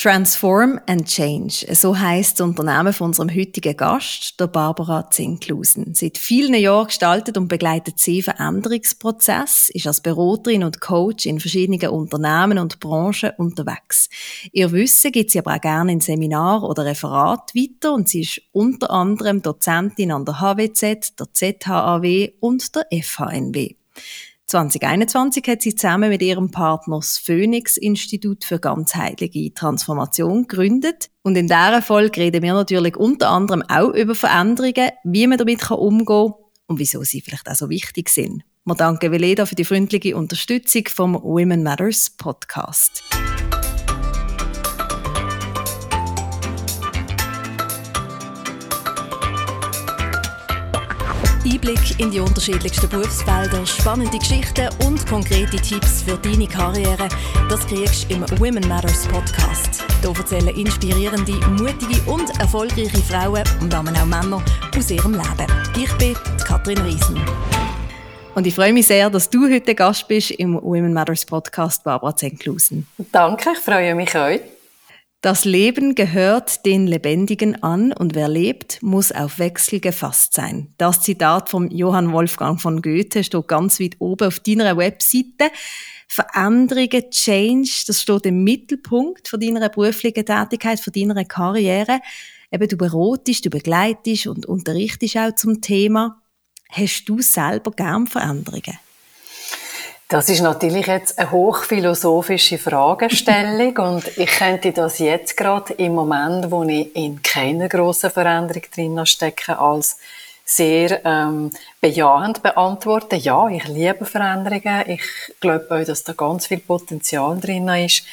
Transform and Change. So heißt das Unternehmen von unserem heutigen Gast, der Barbara Zinklusen. Seit vielen Jahren gestaltet und begleitet sie Veränderungsprozess, ist als Beraterin und Coach in verschiedenen Unternehmen und Branchen unterwegs. Ihr Wissen gibt sie aber auch gerne in Seminar oder Referat weiter und sie ist unter anderem Dozentin an der HWZ, der ZHAW und der FHNW. 2021 hat sie zusammen mit ihrem Partner das Phoenix Institut für ganzheitliche Transformation gegründet. Und in dieser Folge reden wir natürlich unter anderem auch über Veränderungen, wie man damit umgehen kann und wieso sie vielleicht auch so wichtig sind. Wir danken Veleda für die freundliche Unterstützung vom Women Matters Podcast. Einblick in die unterschiedlichsten Berufsfelder, spannende Geschichten und konkrete Tipps für deine Karriere, das kriegst du im Women Matters Podcast. Hier erzählen inspirierende, mutige und erfolgreiche Frauen und damit auch Männer aus ihrem Leben. Ich bin Katrin Riesen. Und ich freue mich sehr, dass du heute Gast bist im Women Matters Podcast, Barbara Zenklusen. Danke, ich freue mich auch. Das Leben gehört den Lebendigen an und wer lebt, muss auf Wechsel gefasst sein. Das Zitat von Johann Wolfgang von Goethe steht ganz weit oben auf deiner Webseite. Veränderungen, Change, das steht im Mittelpunkt von deiner beruflichen Tätigkeit, von deiner Karriere. Eben, du beratest, du begleitest und unterrichtest auch zum Thema. Hast du selber gern Veränderungen? Das ist natürlich jetzt eine hochphilosophische Fragestellung und ich könnte das jetzt gerade im Moment, wo ich in keiner grossen Veränderung drin stecke, als sehr ähm, bejahend beantworten. Ja, ich liebe Veränderungen. Ich glaube auch, dass da ganz viel Potenzial drin ist.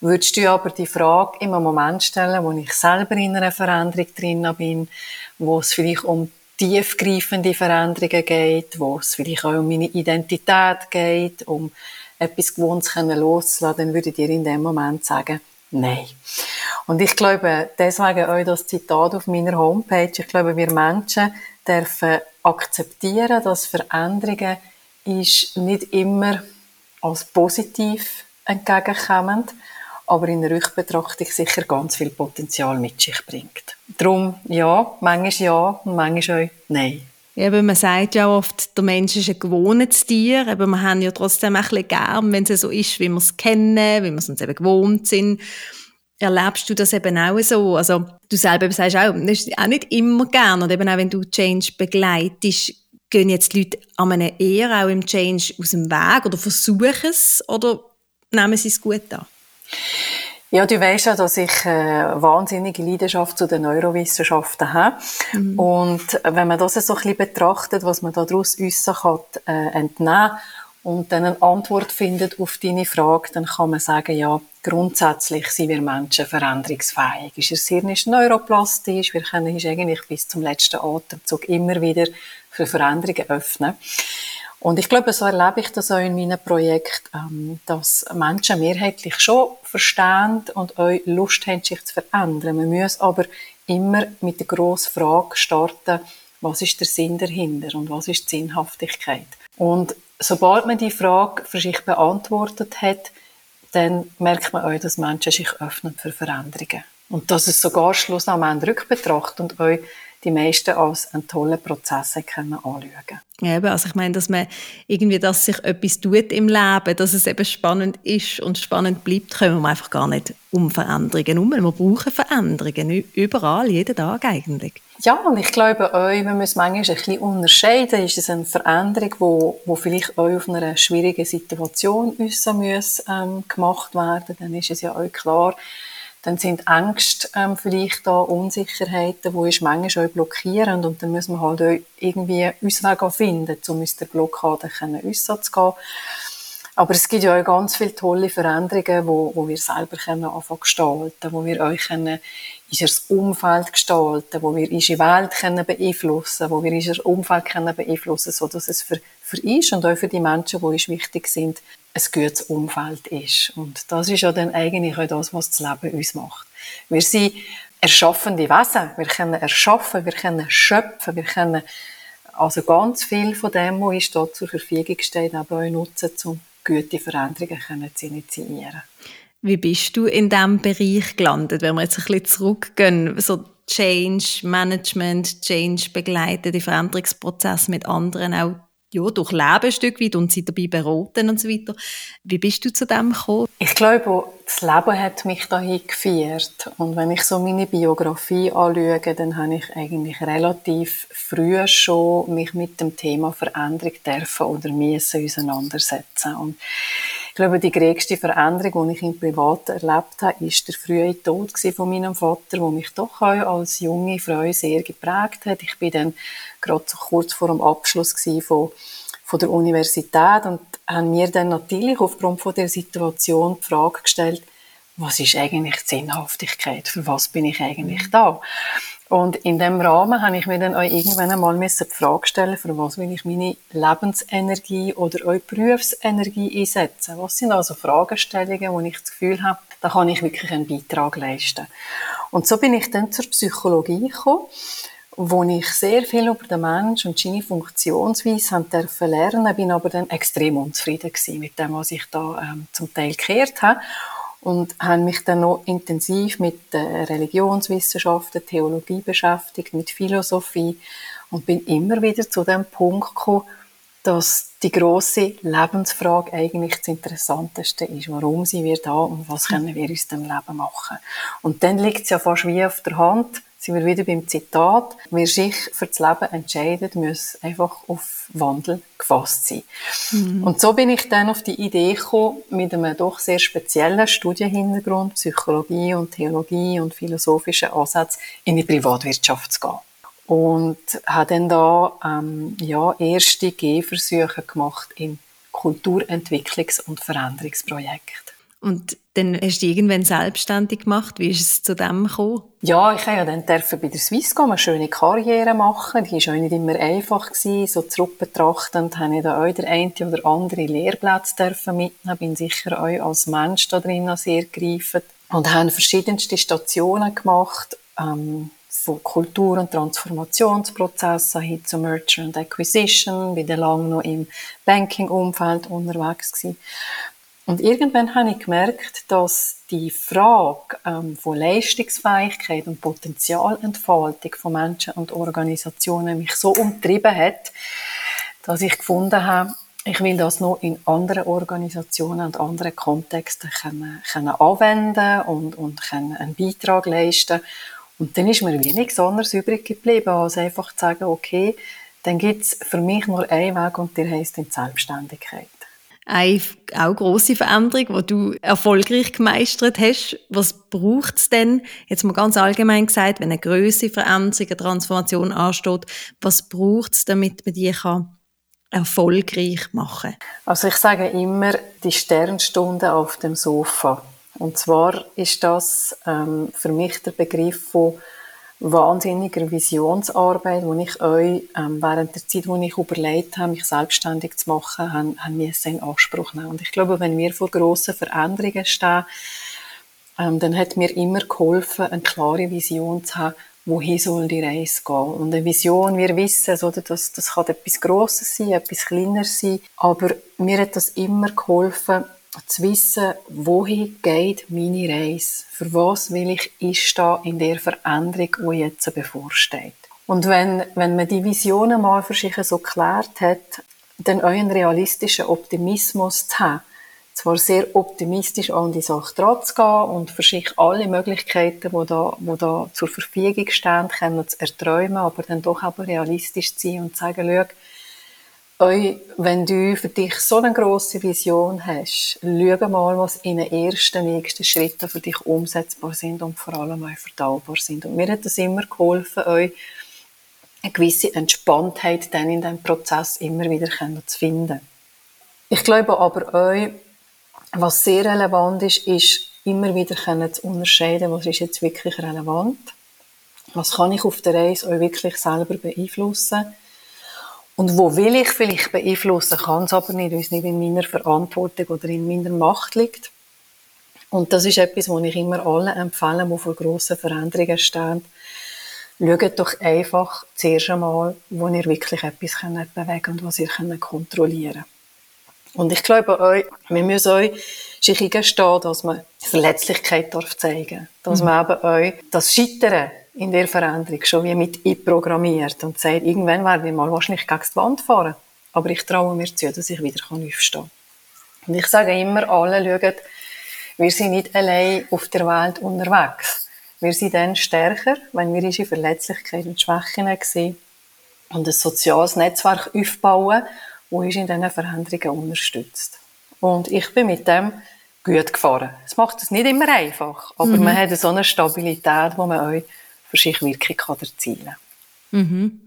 Würdest du aber die Frage im Moment stellen, wo ich selber in einer Veränderung drin bin, wo es vielleicht um tiefgreifende Veränderungen geht, wo es vielleicht auch um meine Identität geht, um etwas Gewohntes loszulassen, dann würde ich dir in dem Moment sagen, nein. Und ich glaube, deswegen auch das Zitat auf meiner Homepage, ich glaube, wir Menschen dürfen akzeptieren, dass Veränderungen ist nicht immer als positiv entgegenkommend, aber in der Rückbetrachtung sicher ganz viel Potenzial mit sich bringt. Darum ja, manchmal ja und manchmal auch nein. Eben, man sagt ja oft, der Mensch ist ein gewohntes Tier, aber wir haben ja trotzdem ein bisschen gern, wenn es so ist, wie wir es kennen, wie wir es uns eben gewohnt sind. Erlebst du das eben auch so? Also, du selber sagst auch, das ist auch nicht immer gern, und eben auch wenn du Change begleitest, gehen jetzt die Leute an einem eher auch im Change aus dem Weg oder versuchen es, oder nehmen sie es gut an? Ja, du weißt ja, dass ich äh, wahnsinnige Leidenschaft zu den Neurowissenschaften habe. Mhm. Und wenn man das so ein bisschen betrachtet, was man daraus äußern kann, äh, entnehmen und dann eine Antwort findet auf deine Frage, dann kann man sagen, ja, grundsätzlich sind wir Menschen veränderungsfähig. Unser Hirn ist neuroplastisch, wir können uns eigentlich bis zum letzten Atemzug immer wieder für Veränderungen öffnen. Und ich glaube, so erlebe ich das auch in meinem Projekt, ähm, dass Menschen mehrheitlich schon verstehen und auch Lust haben, sich zu verändern. Man muss aber immer mit der grossen Frage starten, was ist der Sinn dahinter und was ist die Sinnhaftigkeit. Und sobald man die Frage für sich beantwortet hat, dann merkt man auch, dass Menschen sich öffnen für Veränderungen. Und dass es sogar Schluss am Ende rückbetrachtet und auch die meisten als einen tollen Prozess können anschauen Eben, also ich meine, dass man irgendwie, dass sich etwas tut im Leben, dass es eben spannend ist und spannend bleibt, können wir einfach gar nicht um Veränderungen herum. Wir brauchen Veränderungen, überall, jeden Tag eigentlich. Ja, und ich glaube auch, man muss manchmal ein bisschen unterscheiden. Ist es eine Veränderung, wo, wo vielleicht auch auf einer schwierigen Situation muss, ähm, gemacht werden, dann ist es ja auch klar, dann sind Ängste ähm, vielleicht da, Unsicherheiten, wo ist manchmal auch blockierend und dann müssen wir halt auch irgendwie Auswege finden, um aus der Blockade äußern zu gehen. Aber es gibt ja auch ganz viele tolle Veränderungen, wo, wo wir selber können anfangen gestalten, wo wir euch können unser Umfeld gestalten, wo wir unsere Welt können beeinflussen, wo wir unser Umfeld können beeinflussen, so dass es für, für uns und auch für die Menschen, die uns wichtig sind, ein gutes Umfeld ist. Und das ist ja dann eigentlich auch das, was das Leben uns macht. Wir sind erschaffende Wesen. Wir können erschaffen, wir können schöpfen, wir können also ganz viel von dem, was uns dort zur Verfügung steht, aber auch nutzen, um gute Veränderungen zu initiieren. Wie bist du in diesem Bereich gelandet, wenn wir jetzt ein bisschen zurückgehen, so Change Management, Change begleiten, die Veränderungsprozesse mit anderen auch ja, durchleben ein Stück weit und sie dabei beraten und so weiter. Wie bist du zu dem gekommen? Ich glaube, das Leben hat mich dahin geführt. Und wenn ich so meine Biografie anschaue, dann habe ich eigentlich relativ früh schon mich mit dem Thema Veränderung dürfen oder müssen auseinandersetzen. Und glaube, die größte Veränderung, die ich im Privaten erlebt habe, ist der frühe Tod von meinem Vater, der mich doch auch als junge Frau sehr geprägt hat. Ich bin dann gerade so kurz vor dem Abschluss von, von der Universität und haben mir dann natürlich aufgrund von der Situation die Frage gestellt, was ist eigentlich die Sinnhaftigkeit? Für was bin ich eigentlich da? Und in dem Rahmen habe ich mir dann auch irgendwann einmal die Frage stellen, für was will ich meine Lebensenergie oder auch Berufsenergie einsetzen? Was sind also Fragestellungen, wo ich das Gefühl habe, da kann ich wirklich einen Beitrag leisten? Und so bin ich dann zur Psychologie gekommen wo ich sehr viel über den Menschen und seine Funktionsweise dürfen lernen, bin aber dann extrem unzufrieden gewesen mit dem, was ich da ähm, zum Teil gehört habe und habe mich dann noch intensiv mit äh, Religionswissenschaften, Theologie beschäftigt, mit Philosophie und bin immer wieder zu dem Punkt gekommen, dass die große Lebensfrage eigentlich das Interessanteste ist. Warum sind wir da und was können wir aus dem Leben machen? Und dann liegt es ja fast wie auf der Hand, sind wir wieder beim Zitat. Wer sich für das Leben entscheidet, muss einfach auf Wandel gefasst sein. Mhm. Und so bin ich dann auf die Idee gekommen, mit einem doch sehr speziellen Studienhintergrund, Psychologie und Theologie und philosophischen Ansatz in die Privatwirtschaft zu gehen. Und habe dann da ähm, ja, erste Gehversuche gemacht in Kulturentwicklungs- und Veränderungsprojekten. Und dann hast du irgendwann selbstständig gemacht. Wie ist es zu dem gekommen? Ja, ich habe ja dann bei der Swisscom eine schöne Karriere machen. Die war auch nicht immer einfach. Gewesen. So zurückbetrachtend habe ich da auch der eine oder andere Lehrplatz mitnehmen. Bin sicher auch als Mensch da drin sehr gereifert. Und habe verschiedenste Stationen gemacht. Ähm, von Kultur- und Transformationsprozessen hin zu Merger and Acquisition, bin dann lange noch im Banking-Umfeld unterwegs gewesen. Und irgendwann habe ich gemerkt, dass die Frage ähm, von Leistungsfähigkeit und Potenzialentfaltung von Menschen und Organisationen mich so umtrieben hat, dass ich gefunden habe, ich will das noch in anderen Organisationen und anderen Kontexten können, können anwenden und, und können einen Beitrag leisten. Und dann ist mir wenig anderes übrig geblieben, als einfach zu sagen, okay, dann gibt es für mich nur einen Weg und der heißt die Selbstständigkeit eine auch grosse Veränderung, die du erfolgreich gemeistert hast. Was braucht es denn, jetzt mal ganz allgemein gesagt, wenn eine größere Veränderung, eine Transformation ansteht, was braucht es, damit man die kann erfolgreich machen Also ich sage immer, die Sternstunde auf dem Sofa. Und zwar ist das ähm, für mich der Begriff von wahnsinniger Visionsarbeit, die ich euch ähm, während der Zeit, wo ich überlegt habe, mich selbstständig zu machen, haben, haben wir in Anspruch nehmen. Und ich glaube, wenn wir vor grossen Veränderungen stehen, ähm, dann hat mir immer geholfen, eine klare Vision zu haben, wohin soll die Reise gehen. Und eine Vision, wir wissen, oder, das, das kann etwas Grosses sein, etwas Kleines sein, aber mir hat das immer geholfen, zu wissen, wohin geht meine Reise? Für was will ich einstehen in der Veränderung, die jetzt bevorsteht? Und wenn, wenn man die Visionen mal für sich so geklärt hat, dann einen realistischen Optimismus zu haben, zwar sehr optimistisch an die Sache dran zu gehen und für sich alle Möglichkeiten, die da, die da zur Verfügung stehen, können zu erträumen, aber dann doch aber realistisch zu sein und zu sagen, schau, wenn du für dich so eine grosse Vision hast, schau mal, was in den ersten, nächsten Schritten für dich umsetzbar sind und vor allem auch verdaubar sind. Und mir hat das immer geholfen, euch eine gewisse Entspanntheit dann in diesem Prozess immer wieder zu finden. Ich glaube aber euch, was sehr relevant ist, ist immer wieder zu unterscheiden, was ist jetzt wirklich relevant, was kann ich auf der Reise euch wirklich selber beeinflussen und wo will ich vielleicht beeinflussen, kann es aber nicht, weil es nicht in meiner Verantwortung oder in meiner Macht liegt. Und das ist etwas, was ich immer allen empfehle, die vor grossen Veränderungen stehen. Schaut doch einfach zuerst einmal, wo ihr wirklich etwas bewegen könnt und was ihr kontrollieren könnt. Und ich glaube euch, wir müssen euch sich eingestehen, dass man Verletzlichkeit darf zeigen Dass mhm. man eben euch das Scheitern in der Veränderung schon wie mit einprogrammiert und sagt, irgendwann werden wir mal wahrscheinlich gegen die Wand fahren. Aber ich traue mir zu, dass ich wieder aufstehen kann. Und ich sage immer allen, schaut, wir sind nicht allein auf der Welt unterwegs. Wir sind dann stärker, wenn wir unsere Verletzlichkeiten und Schwächen sehen und ein soziales Netzwerk aufbauen, das uns in diesen Veränderungen unterstützt. Und ich bin mit dem gut gefahren. Es macht es nicht immer einfach, aber mhm. man hat so eine Stabilität, wo man euch für sich Wirkung erzielen kann. Mhm.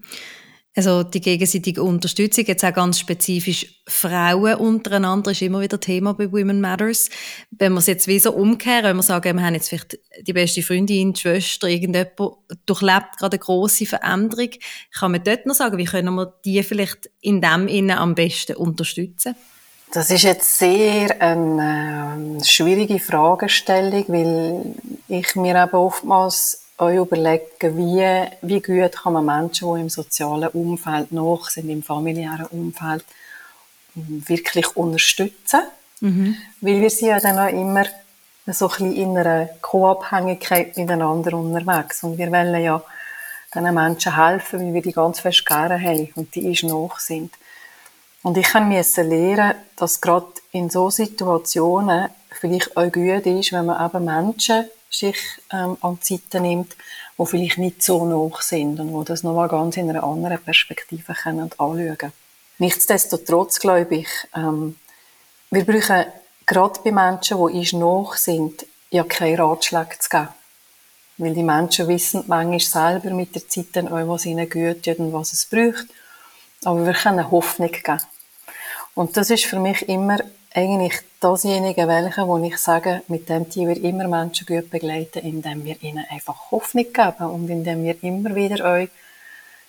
Also die gegenseitige Unterstützung, jetzt auch ganz spezifisch Frauen untereinander, ist immer wieder Thema bei Women Matters. Wenn wir es jetzt wie so umkehren, wenn wir sagen, wir haben jetzt vielleicht die beste Freundin, die Schwester, irgendjemand durchlebt gerade eine grosse Veränderung, kann man dort noch sagen, wie können wir die vielleicht in dem Innen am besten unterstützen? Das ist jetzt sehr eine äh, schwierige Fragestellung, weil ich mir eben oftmals euch überlegen, wie, wie gut kann man Menschen, die im sozialen Umfeld noch sind, im familiären Umfeld, wirklich unterstützen. Mhm. Weil wir sind ja dann auch immer so ein bisschen in einer Co-Abhängigkeit miteinander unterwegs. Und wir wollen ja diesen Menschen helfen, weil wir die ganz fest gerne haben und die ist noch sind. Und ich musste lernen, dass gerade in so Situationen vielleicht auch gut ist, wenn man eben Menschen sich ähm, an Seite nimmt, die vielleicht nicht so noch sind und wo das nochmal ganz in einer anderen Perspektive können anschauen. Nichtsdestotrotz glaube ich, ähm, wir brauchen gerade bei Menschen, die uns noch sind, ja keine Ratschläge zu geben. Weil die Menschen wissen manchmal selber mit der Zeit, dann auch, was ihnen gut und was es braucht. Aber wir können Hoffnung geben. Und das ist für mich immer eigentlich dasjenige welche, wo ich sage, mit dem die wir immer Menschen gut begleiten, indem wir ihnen einfach Hoffnung geben und indem wir immer wieder euch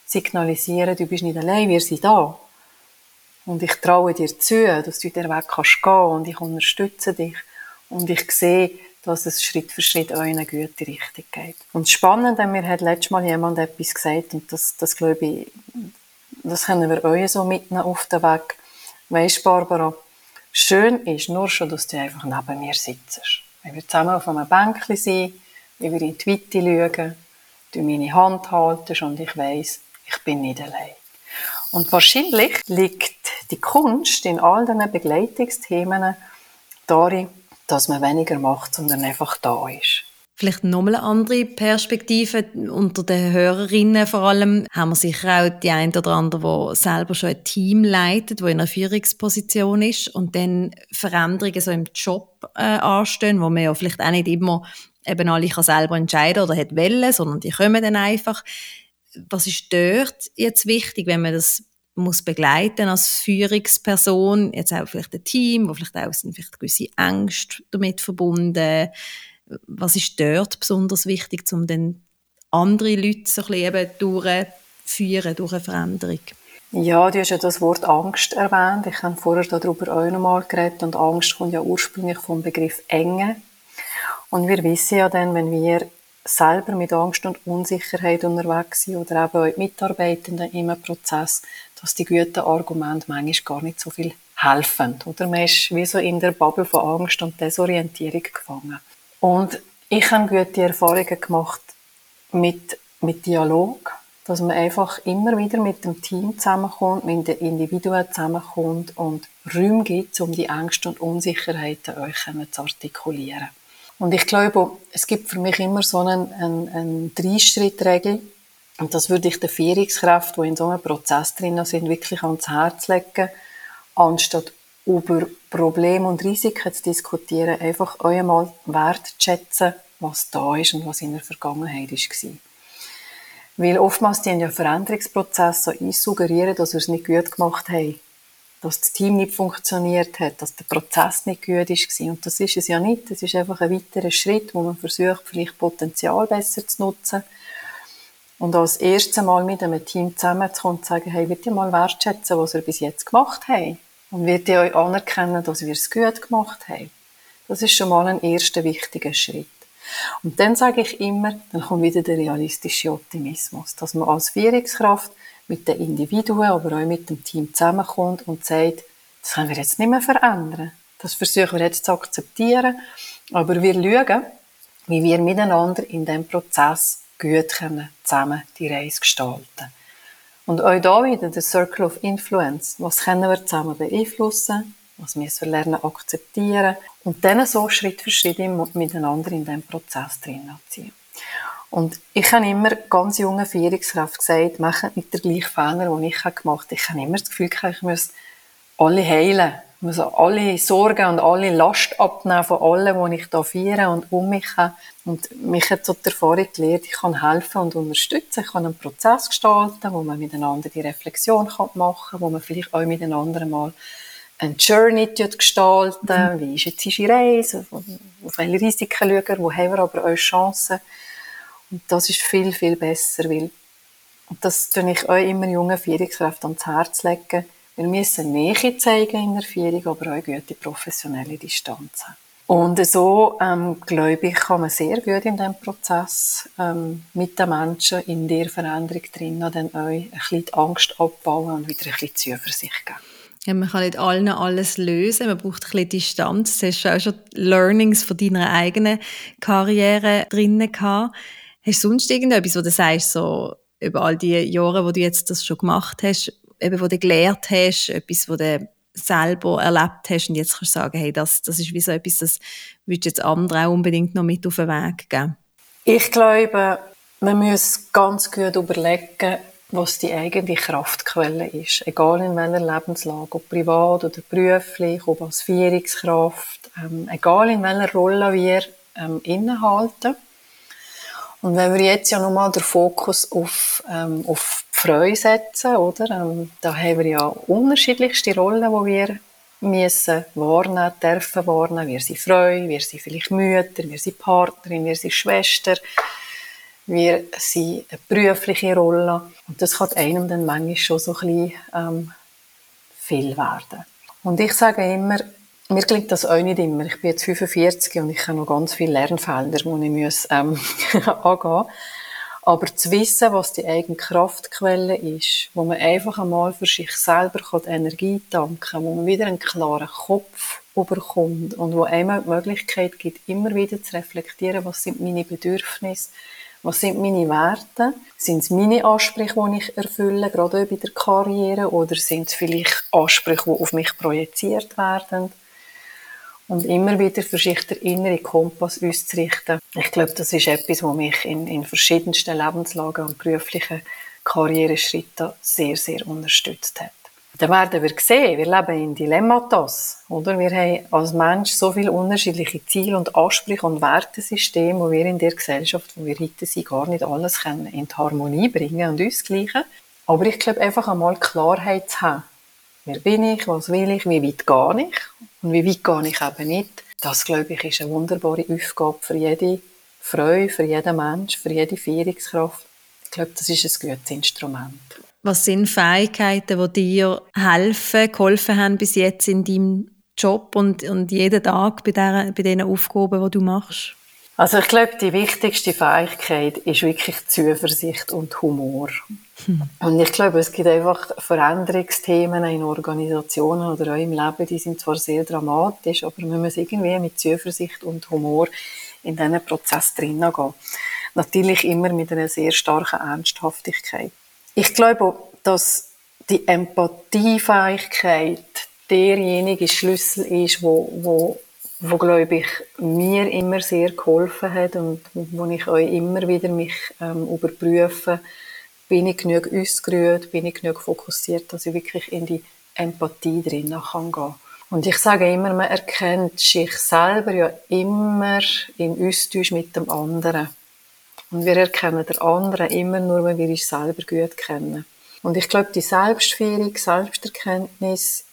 signalisieren, du bist nicht allein, wir sind da. Und ich traue dir zu, dass du den Weg kannst gehen und ich unterstütze dich. Und ich sehe, dass es Schritt für Schritt auch in eine gute Richtung geht. Und spannend, mir hat letztes Mal jemand etwas gesagt und das, das glaube ich, das können wir euch so mitnehmen auf den Weg. Weisst, Barbara, Schön ist nur schon, dass du einfach neben mir sitzt. Wenn wir zusammen auf einem Bänkchen sind, wie wir in die Weite schauen, du meine Hand haltest und ich weiss, ich bin nicht allein. Und wahrscheinlich liegt die Kunst in all diesen Begleitungsthemen darin, dass man weniger macht, sondern einfach da ist. Vielleicht nochmal eine andere Perspektive unter den Hörerinnen vor allem. Haben wir sicher auch die ein oder andere, die selber schon ein Team leitet, wo in einer Führungsposition ist und dann Veränderungen so im Job äh, anstehen, wo man ja vielleicht auch nicht immer eben alle kann selber entscheiden oder hat wollen, sondern die kommen dann einfach. Was ist dort jetzt wichtig, wenn man das muss begleiten als Führungsperson, jetzt auch vielleicht ein Team, wo vielleicht auch sind vielleicht gewisse Ängste damit verbunden was ist dort besonders wichtig, um dann andere Leute so ein bisschen eben durchzuführen, durch eine Veränderung? Ja, du hast ja das Wort Angst erwähnt. Ich habe vorher darüber auch noch mal geredet. Und Angst kommt ja ursprünglich vom Begriff Enge. Und wir wissen ja dann, wenn wir selber mit Angst und Unsicherheit unterwegs sind oder eben auch Mitarbeitenden im Prozess, dass die guten Argumente manchmal gar nicht so viel helfen. Oder man ist wie so in der Bubble von Angst und Desorientierung gefangen. Und ich habe gute Erfahrungen gemacht mit, mit Dialog, dass man einfach immer wieder mit dem Team zusammenkommt, mit den Individuen zusammenkommt und Räume gibt, um die Ängste und Unsicherheiten euch zu artikulieren. Und ich glaube, es gibt für mich immer so eine, eine, eine Drei-Schritt-Regel. Und das würde ich den Führungskräften, die in so einem Prozess drin sind, wirklich ans Herz legen, anstatt über Probleme und Risiken zu diskutieren, einfach einmal wertzuschätzen, was da ist und was in der Vergangenheit war. Weil oftmals die ja Veränderungsprozesse so suggerieren, dass wir es nicht gut gemacht haben. Dass das Team nicht funktioniert hat, dass der Prozess nicht gut war. Und das ist es ja nicht. Das ist einfach ein weiterer Schritt, wo man versucht, vielleicht Potenzial besser zu nutzen. Und als erstes Mal mit einem Team zusammenzukommen und zu sagen, hey, bitte mal wertschätzen, was wir bis jetzt gemacht haben und wird ihr euch anerkennen, dass wir es gut gemacht haben. Das ist schon mal ein erster wichtiger Schritt. Und dann sage ich immer, dann kommt wieder der realistische Optimismus, dass man als Führungskraft mit den Individuen, aber auch mit dem Team zusammenkommt und sagt, Das können wir jetzt nicht mehr verändern. Das versuchen wir jetzt zu akzeptieren. Aber wir schauen, wie wir miteinander in diesem Prozess gut können, zusammen die Reise gestalten Und auch da wieder der Circle of Influence. Was können wir zusammen beeinflussen? Was müssen wir lernen akzeptieren? Und dann so Schritt für Schritt miteinander in diesem Prozess drin ziehen. Und ich habe immer ganz junge Führungskräfte gesagt, machen nicht den gleichen Fehler, den ich gemacht habe. Ich habe immer das Gefühl, ich muss alle heilen. Ich muss alle Sorgen und alle Last abnehmen von allem, die ich hier feiere und um mich habe. Und mich hat so die Erfahrung gelehrt, ich kann helfen und unterstützen. Ich kann einen Prozess gestalten, wo man miteinander die Reflexion machen kann, wo man vielleicht auch miteinander mal eine Journey gestalten. Mhm. Wie ist jetzt die Reise? Auf welche Risiken schauen wir? Wo haben wir aber auch Chancen? Und das ist viel, viel besser, weil, und das tue ich auch immer jungen Führungskräften ans Herz legen, wir müssen Nähe zeigen in der Führung, aber auch gute professionelle Distanz haben. Und so, ähm, glaube ich, kann man sehr gut in diesem Prozess ähm, mit den Menschen in der Veränderung drin dann auch ein bisschen die Angst abbauen und wieder ein bisschen Zuversicht geben. Ja, man kann nicht allen alles lösen, man braucht ein bisschen Distanz. Du hast auch schon Learnings von deiner eigenen Karriere drinnen gehabt. Hast du sonst irgendetwas, wo du sagst, so über all die Jahre, wo du jetzt das schon gemacht hast, eben, wo du gelernt hast, etwas, wo du selber erlebt hast und jetzt kannst du sagen, hey, das, das ist wie so etwas, das würdest du jetzt anderen auch unbedingt noch mit auf den Weg geben? Ich glaube, man muss ganz gut überlegen, was die eigene Kraftquelle ist. Egal in welcher Lebenslage, ob privat oder beruflich, ob als Führungskraft, ähm, egal in welcher Rolle wir ähm, innehalten. Und wenn wir jetzt ja nochmal den Fokus auf, ähm, auf Freude setzen, oder? Ähm, da haben wir ja unterschiedlichste Rollen, die wir müssen wahrnehmen, dürfen wahrnehmen. Wir sind Freude, wir sind vielleicht Mütter, wir sind Partnerin, wir sind Schwester, wir sind eine berufliche Rolle. Und das kann einem dann manchmal schon so ein bisschen ähm, viel werden. Und ich sage immer, mir klingt das auch nicht immer. Ich bin jetzt 45 und ich habe noch ganz viele Lernfelder, die ich muss, ähm, angehen Aber zu wissen, was die eigene Kraftquelle ist, wo man einfach einmal für sich selber die Energie tanken kann, wo man wieder einen klaren Kopf überkommt und wo einem die Möglichkeit gibt, immer wieder zu reflektieren, was sind meine Bedürfnisse, was sind meine Werte? Sind es meine Ansprüche, die ich erfülle, gerade bei der Karriere, oder sind es vielleicht Ansprüche, die auf mich projiziert werden? Und immer wieder für sich den inneren Kompass auszurichten. Ich glaube, das ist etwas, was mich in, in verschiedensten Lebenslagen und beruflichen Karriereschritten sehr, sehr unterstützt hat. Dann werden wir sehen, wir leben in Dilemmata, oder? Wir haben als Mensch so viele unterschiedliche Ziele und Ansprüche und Wertesysteme, wo wir in der Gesellschaft, wo wir heute sind, gar nicht alles können in die Harmonie bringen und ausgleichen. Aber ich glaube, einfach einmal Klarheit zu haben. Wer bin ich? Was will ich? Wie weit gehe ich? Und wie weit gehe ich eben nicht? Das, glaube ich, ist eine wunderbare Aufgabe für jede Frau, für jeden Mensch, für jede Führungskraft. Ich glaube, das ist ein gutes Instrument. Was sind Fähigkeiten, die dir helfen, geholfen haben bis jetzt in deinem Job und, und jeden Tag bei, der, bei den Aufgaben, die du machst? Also ich glaube, die wichtigste Fähigkeit ist wirklich Zuversicht und Humor. Hm. Und ich glaube, es gibt einfach Veränderungsthemen in Organisationen oder auch im Leben, die sind zwar sehr dramatisch, aber man muss irgendwie mit Zuversicht und Humor in diesen Prozess drinnen gehen. Natürlich immer mit einer sehr starken Ernsthaftigkeit. Ich glaube, dass die Empathiefähigkeit derjenige Schlüssel ist, wo, wo wo glaube ich mir immer sehr geholfen hat und wo ich euch immer wieder mich ähm, überprüfe, bin ich genug ausgerührt, bin ich genug fokussiert, dass ich wirklich in die Empathie drin kann gehen. Und ich sage immer, man erkennt sich selber ja immer im Austausch mit dem anderen. Und wir erkennen den anderen immer nur, wenn wir uns selber gut kennen. Und ich glaube, die Selbstführung, Selbsterkenntnis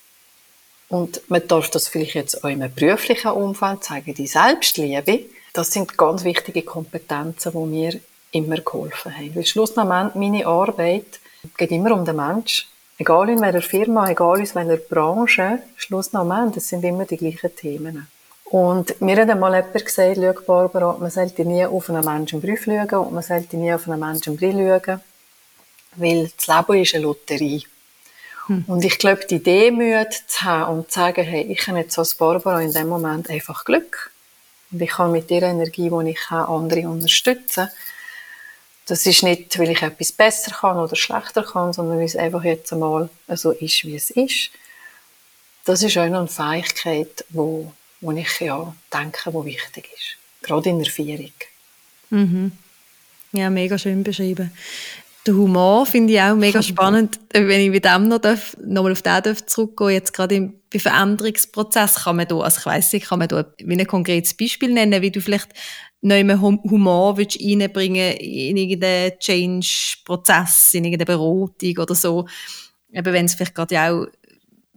und man darf das vielleicht jetzt auch einem beruflichen Umfeld zeigen, die Selbstliebe, das sind ganz wichtige Kompetenzen, die mir immer geholfen haben. Weil schlussendlich meine Arbeit geht immer um den Mensch. Egal in welcher Firma, egal in welcher Branche, schlussendlich, das sind immer die gleichen Themen. Und mir hat einmal jemand gesagt, schau Barbara, man sollte nie auf einen Menschenbrief schauen und man sollte nie auf einen Menschenbrief schauen, weil das Leben ist eine Lotterie. Hm. Und ich glaube, die Demut zu haben und zu sagen, hey, ich habe jetzt als Barbara in dem Moment einfach Glück. Und ich kann mit der Energie, die ich habe, andere unterstützen. Das ist nicht, weil ich etwas besser kann oder schlechter kann, sondern weil es einfach jetzt einmal so ist, wie es ist. Das ist auch noch eine Fähigkeit, wo, wo ich ja denke, wo wichtig ist. Gerade in der Vierung. Mhm. Ja, mega schön beschrieben. Der Humor finde ich auch mega spannend, wenn ich mit dem noch, darf, noch mal auf den darf zurückgehen Jetzt gerade im bei Veränderungsprozess kann man da, also ich weiss nicht, kann man da wie ein konkretes Beispiel nennen, wie du vielleicht neu Humor willst reinbringen in irgendeinen Change-Prozess, in irgendeine Beratung oder so. Eben wenn es vielleicht gerade auch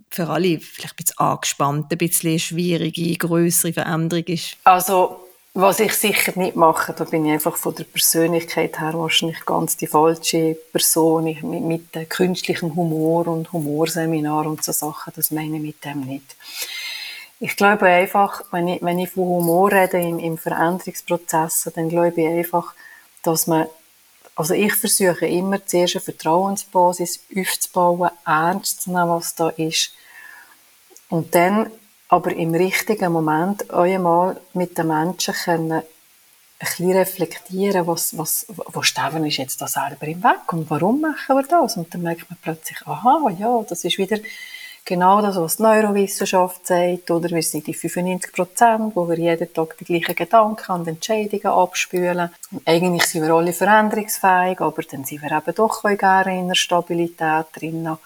für alle vielleicht ein bisschen angespannt, ein bisschen schwierige, größere Veränderung ist. Also was ich sicher nicht mache, da bin ich einfach von der Persönlichkeit her wahrscheinlich ganz die falsche Person. Ich, mit, mit künstlichem Humor und Humorseminar und so Sachen, das meine ich mit dem nicht. Ich glaube einfach, wenn ich, wenn ich von Humor rede im, im Veränderungsprozess, dann glaube ich einfach, dass man, also ich versuche immer zuerst eine Vertrauensbasis aufzubauen, ernst zu nehmen, was da ist. Und dann aber im richtigen Moment einmal mit den Menschen können ein bisschen reflektieren, was, was, wo Steven ist jetzt da selber im Weg und warum machen wir das? Und dann merkt man plötzlich, aha, ja, das ist wieder genau das, was die Neurowissenschaft sagt, oder wir sind die 95 Prozent, wo wir jeden Tag die gleichen Gedanken und Entscheidungen abspülen. Und eigentlich sind wir alle veränderungsfähig, aber dann sind wir eben doch in der Stabilität drin.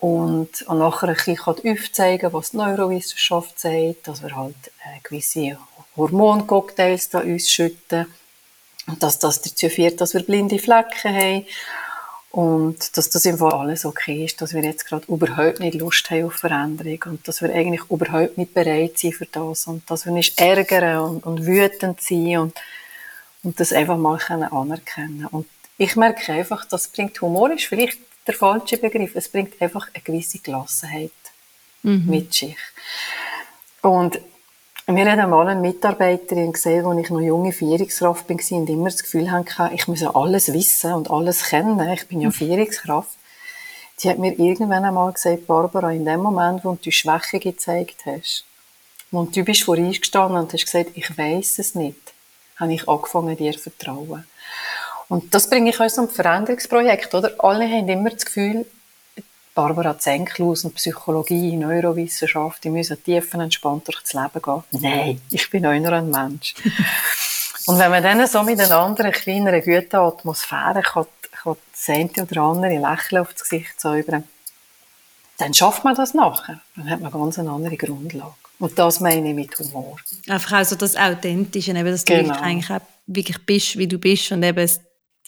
Und, und nachher ein bisschen aufzeigen, was die Neurowissenschaft sagt, dass wir halt äh, gewisse Hormoncocktails da uns schütten. Und dass das dazu führt, dass wir blinde Flecken haben. Und dass das im Fall alles okay ist, dass wir jetzt gerade überhaupt nicht Lust haben auf Veränderung. Und dass wir eigentlich überhaupt nicht bereit sind für das. Und dass wir nicht ärgern und, und wütend sind und, und das einfach mal können anerkennen. Und ich merke einfach, das bringt Humor, ist vielleicht der falsche Begriff. Es bringt einfach eine gewisse Gelassenheit mhm. mit sich. Und wir hatten einmal eine Mitarbeiterin gesehen, als ich noch junge Führungskraft war und immer das Gefühl hatte, ich muss alles wissen und alles kennen. Ich bin ja mhm. Führungskraft. Die hat mir irgendwann einmal gesagt, Barbara, in dem Moment, wo du Schwäche gezeigt hast, und du bist vor gestanden und hast gesagt, ich weiß es nicht, habe ich angefangen, dir zu vertrauen. Und das bringe ich uns zum Veränderungsprojekt, oder? Alle haben immer das Gefühl, Barbara Zenklus und Psychologie, Neurowissenschaft, die müssen tief und entspannt durch das Leben gehen. Nein, ich bin auch nur ein Mensch. und wenn man dann so miteinander eine kleinere, gute Atmosphäre kann, kann das eine oder andere Lächeln aufs Gesicht zaubern, dann schafft man das nachher. Dann hat man ganz eine andere Grundlage. Und das meine ich mit Humor. Einfach auch so das Authentische, eben, dass genau. du eigentlich auch wirklich bist, wie du bist und eben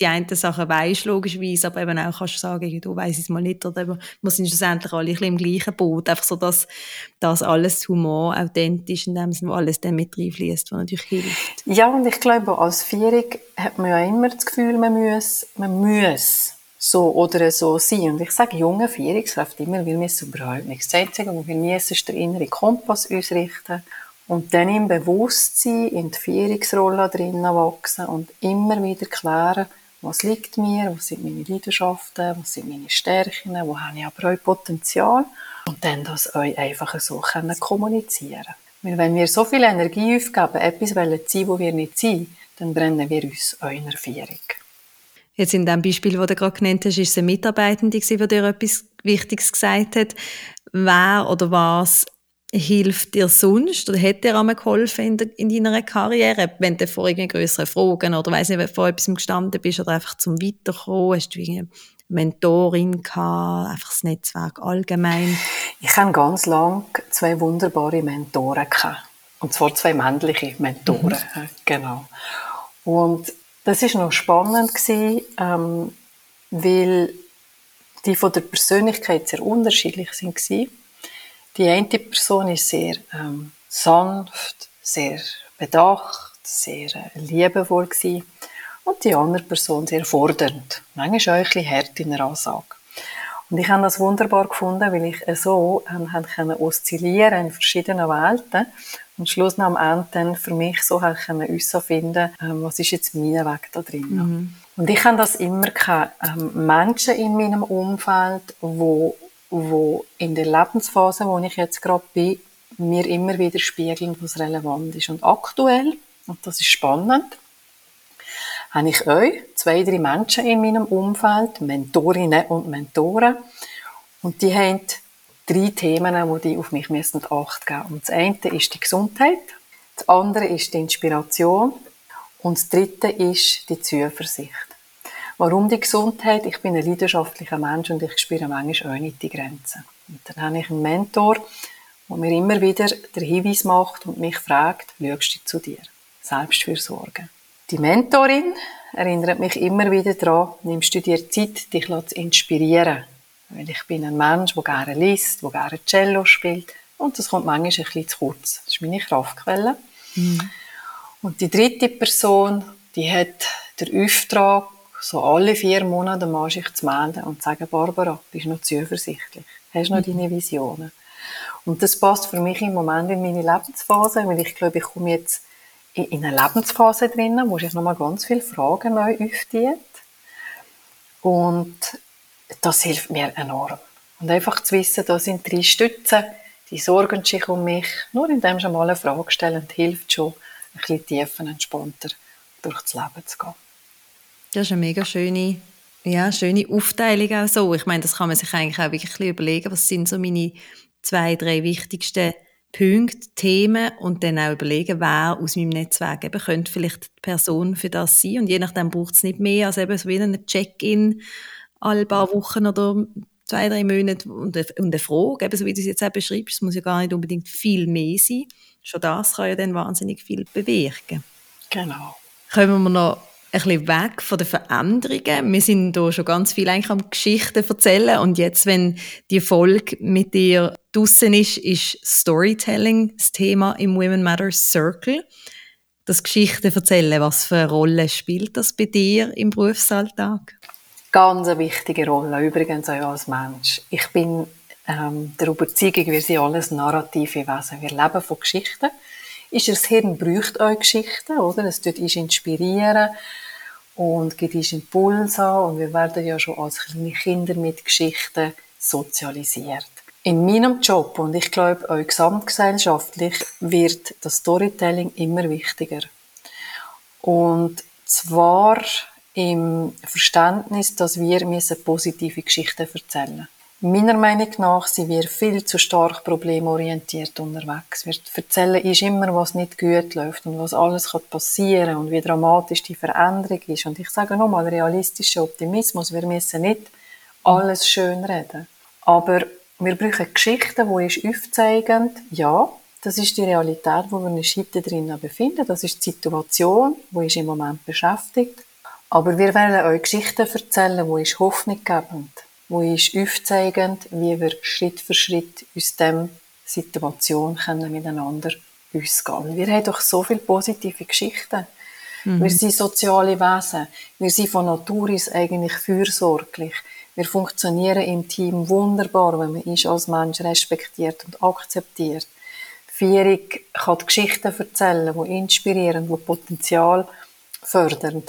die einen Sachen weisst, logischerweise, aber eben auch kannst du sagen, du weiss es mal nicht, oder eben, wir sind schlussendlich alle ein bisschen im gleichen Boot, einfach so, dass das alles Humor authentisch in dem Sinne, alles dann mit reinfließt, was natürlich hilft. Ja, und ich glaube, als Vierung hat man ja immer das Gefühl, man muss, man muss so oder so sein. Und ich sage junge Vierungskräfte immer, wir müssen überhaupt. Das Einzige, was wir müssen, ist der innere Kompass ausrichten und dann im Bewusstsein in die Vierungsrolle drinnen wachsen und immer wieder klären, was liegt mir, was sind meine Leidenschaften, was sind meine Stärken, wo habe ich aber auch Potenzial? Und dann das euch einfach so können kommunizieren. Weil wenn wir so viel Energie aufgeben, etwas wollen sein, wo wir nicht sind, dann brennen wir uns eurer Führung. Jetzt in dem Beispiel, das du gerade genannt hast, ist es eine Mitarbeitende, die dir etwas Wichtiges gesagt hat. Wer oder was hilft dir sonst oder hat dir einmal geholfen in, de, in deiner Karriere, wenn du vor irgendwelchen größeren Fragen oder weiss nicht, wenn du vor etwas gestanden bist oder einfach zum Weiterkommen, hast du eine Mentorin gehabt, einfach das Netzwerk allgemein? Ich habe ganz lang zwei wunderbare Mentoren gehabt. Und zwar zwei männliche Mentoren, mhm. genau. Und das ist noch spannend gewesen, ähm, weil die von der Persönlichkeit sehr unterschiedlich sind gewesen. Die eine Person ist sehr ähm, sanft, sehr bedacht, sehr äh, liebevoll gewesen. und die andere Person sehr fordernd. Manchmal auch ein bisschen hart in der Ansage. Und ich habe das wunderbar gefunden, weil ich so ähm, können oszillieren in verschiedenen Welten und Schluss am Ende dann für mich so können finden, ähm, was ist jetzt mein Weg da drin. Mhm. Und ich habe das immer gehabt, ähm, Menschen in meinem Umfeld, die wo in der Lebensphase, wo ich jetzt gerade bin, mir immer wieder spiegeln, was relevant ist. Und aktuell, und das ist spannend, habe ich euch, zwei, drei Menschen in meinem Umfeld, Mentorinnen und Mentoren, und die haben drei Themen, wo die auf mich müssen Acht geben Und das eine ist die Gesundheit, das andere ist die Inspiration und das dritte ist die Zuversicht. Warum die Gesundheit? Ich bin ein leidenschaftlicher Mensch und ich spüre manchmal auch nicht die Grenzen. Und dann habe ich einen Mentor, der mir immer wieder den Hinweis macht und mich fragt, schaust du zu dir? Selbstfürsorge. Die Mentorin erinnert mich immer wieder daran, nimmst du dir Zeit, dich zu inspirieren. Weil ich bin ein Mensch, der gerne liest, der gerne Cello spielt. Und das kommt manchmal ein bisschen zu kurz. Das ist meine Kraftquelle. Mhm. Und die dritte Person, die hat den Auftrag, so alle vier Monate mal sich zu melden und zu sagen, Barbara, bist du noch zuversichtlich? Hast du noch mhm. deine Visionen? Und das passt für mich im Moment in meine Lebensphase, weil ich glaube, ich komme jetzt in eine Lebensphase drinnen, wo sich nochmal ganz viele Fragen neu öffnen. Und das hilft mir enorm. Und einfach zu wissen, da sind drei Stützen, die sorgen sich um mich. Nur indem sie mal eine Frage stellen, hilft schon, ein bisschen tiefer, entspannter durchs Leben zu gehen. Das ist eine mega schöne, ja, schöne Aufteilung auch so. Ich meine, das kann man sich eigentlich auch wirklich überlegen, was sind so meine zwei, drei wichtigsten Punkte, Themen und dann auch überlegen, wer aus meinem Netzwerk eben könnte vielleicht die Person für das sein. Und je nachdem braucht es nicht mehr als eben so wie einen Check-in alle paar Wochen oder zwei, drei Monate und eine, und eine Frage, eben so wie du es jetzt auch beschreibst, es muss ja gar nicht unbedingt viel mehr sein. Schon das kann ja dann wahnsinnig viel bewirken. Genau. Kommen wir noch ein bisschen weg von den Veränderungen. Wir sind hier schon ganz viel eigentlich am Geschichten erzählen und jetzt, wenn die Folge mit dir draussen ist, ist Storytelling das Thema im Women Matters Circle. Das Geschichten erzählen, was für eine Rolle spielt das bei dir im Berufsalltag? Ganz eine wichtige Rolle, übrigens auch als Mensch. Ich bin ähm, der Überzeugung, wir sind alles narrative Wesen. Wir leben von Geschichten. Ist das Hirn braucht euch Geschichten, oder? Es tut uns inspirieren und gibt uns Impulse und wir werden ja schon als kleine Kinder mit Geschichten sozialisiert. In meinem Job und ich glaube auch gesamtgesellschaftlich wird das Storytelling immer wichtiger. Und zwar im Verständnis, dass wir positive Geschichten erzählen müssen. Meiner Meinung nach sind wir viel zu stark problemorientiert unterwegs. Wir erzählen uns immer, was nicht gut läuft und was alles passieren kann und wie dramatisch die Veränderung ist. Und ich sage nochmal, realistischer Optimismus. Wir müssen nicht alles schön reden. Aber wir brauchen Geschichten, die uns aufzeigen, ja, das ist die Realität, wo wir uns heute drinnen befinden. Das ist die Situation, die uns im Moment beschäftigt. Aber wir werden euch Geschichten erzählen, die uns Hoffnung geben, die uns aufzeigen, wie wir Schritt für Schritt aus dieser Situation können miteinander ausgehen. Wir haben doch so viele positive Geschichten. Mhm. Wir sind soziale Wesen. Wir sind von Natur aus eigentlich fürsorglich. Wir funktionieren im Team wunderbar, wenn man uns als Mensch respektiert und akzeptiert. Führung kann Geschichten erzählen, die inspirieren, die Potenzial fördern.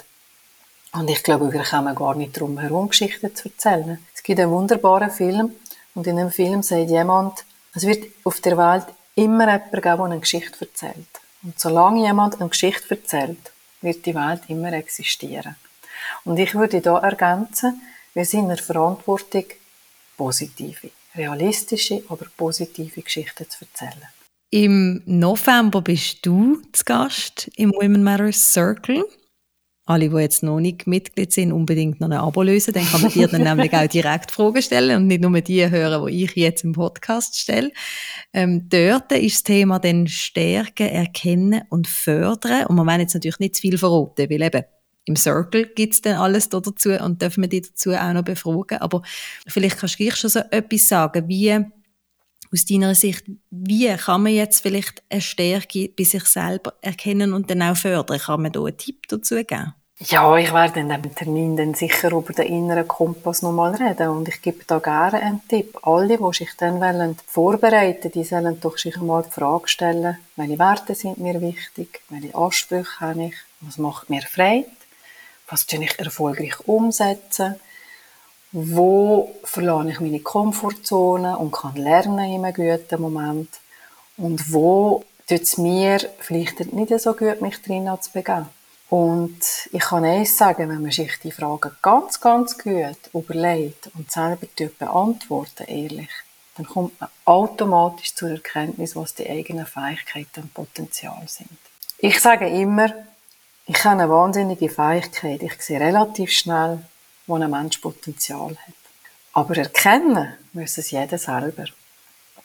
Und ich glaube, wir kommen gar nicht darum herum, Geschichten zu erzählen. Es gibt einen wunderbaren Film und in dem Film sagt jemand, es wird auf der Welt immer jemanden geben, der eine Geschichte erzählt. Und solange jemand eine Geschichte erzählt, wird die Welt immer existieren. Und ich würde da ergänzen, wir sind in der Verantwortung, positive, realistische, aber positive Geschichten zu erzählen. Im November bist du zu Gast im Women Matters Circle alle, die jetzt noch nicht Mitglied sind, unbedingt noch ein Abo lösen. Dann kann man dir dann nämlich auch direkt Fragen stellen und nicht nur die hören, die ich jetzt im Podcast stelle. Ähm, dort ist das Thema dann Stärken, Erkennen und Fördern. Und wir wollen jetzt natürlich nicht zu viel verraten, weil eben im Circle gibt es dann alles dazu und dürfen wir die dazu auch noch befragen. Aber vielleicht kannst du gleich schon so etwas sagen, wie aus deiner Sicht, wie kann man jetzt vielleicht eine Stärke bei sich selber erkennen und dann auch fördern? Kann man da einen Tipp dazu geben? Ja, ich werde in diesem Termin dann sicher über den inneren Kompass nochmal reden und ich gebe da gerne einen Tipp. Alle, die sich dann wollen, vorbereiten die sollen doch sich einmal die Frage stellen, welche Werte sind mir wichtig, welche Ansprüche habe ich, was macht mir Freude, was kann ich erfolgreich umsetzen wo verlasse ich meine Komfortzone und kann lernen in einem guten Moment und wo tut es mir vielleicht nicht so gut, mich drin zu begeben. Und ich kann eines sagen, wenn man sich die Fragen ganz, ganz gut überlegt und selber beantworten, ehrlich, dann kommt man automatisch zur Erkenntnis, was die eigenen Fähigkeiten und Potenzial sind. Ich sage immer, ich habe eine wahnsinnige Fähigkeit. Ich sehe relativ schnell, wo ein Mensch Potenzial hat. Aber erkennen muss es jeder selber.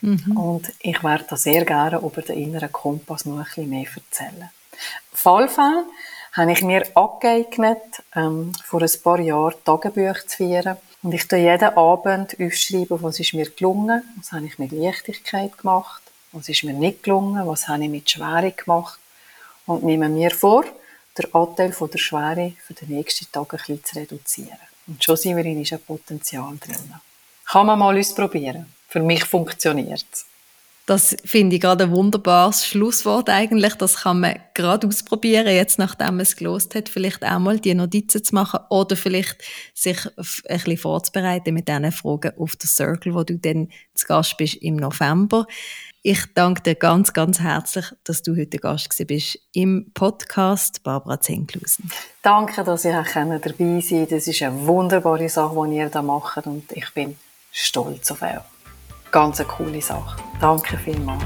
Mhm. Und ich werde da sehr gerne über den inneren Kompass noch ein bisschen mehr erzählen. Fallfall habe ich mir angeeignet, ähm, vor ein paar Jahren Tagebuch zu führen. Und ich tue jeden Abend aufschreiben, was ist mir gelungen, was habe ich mit Leichtigkeit gemacht, was ist mir nicht gelungen, was habe ich mit Schwere gemacht. Und nehme mir vor, den Anteil von der Schwere für den nächsten Tag ein bisschen zu reduzieren. Und schon sind wir in ein Potenzial drin. Kann man mal ausprobieren. Für mich funktioniert es. Das finde ich gerade ein wunderbares Schlusswort eigentlich. Das kann man gerade ausprobieren, jetzt nachdem man es gelost hat, vielleicht auch mal die Notizen zu machen oder vielleicht sich ein bisschen vorzubereiten mit diesen Fragen auf der Circle, wo du dann zu Gast bist im November. Ich danke dir ganz, ganz herzlich, dass du heute Gast bist im Podcast Barbara Zenklusen. Danke, dass ich dabei sein konnte. Das ist eine wunderbare Sache, die ihr da macht und ich bin stolz auf euch. Ganz eine coole Sache. Danke vielmals.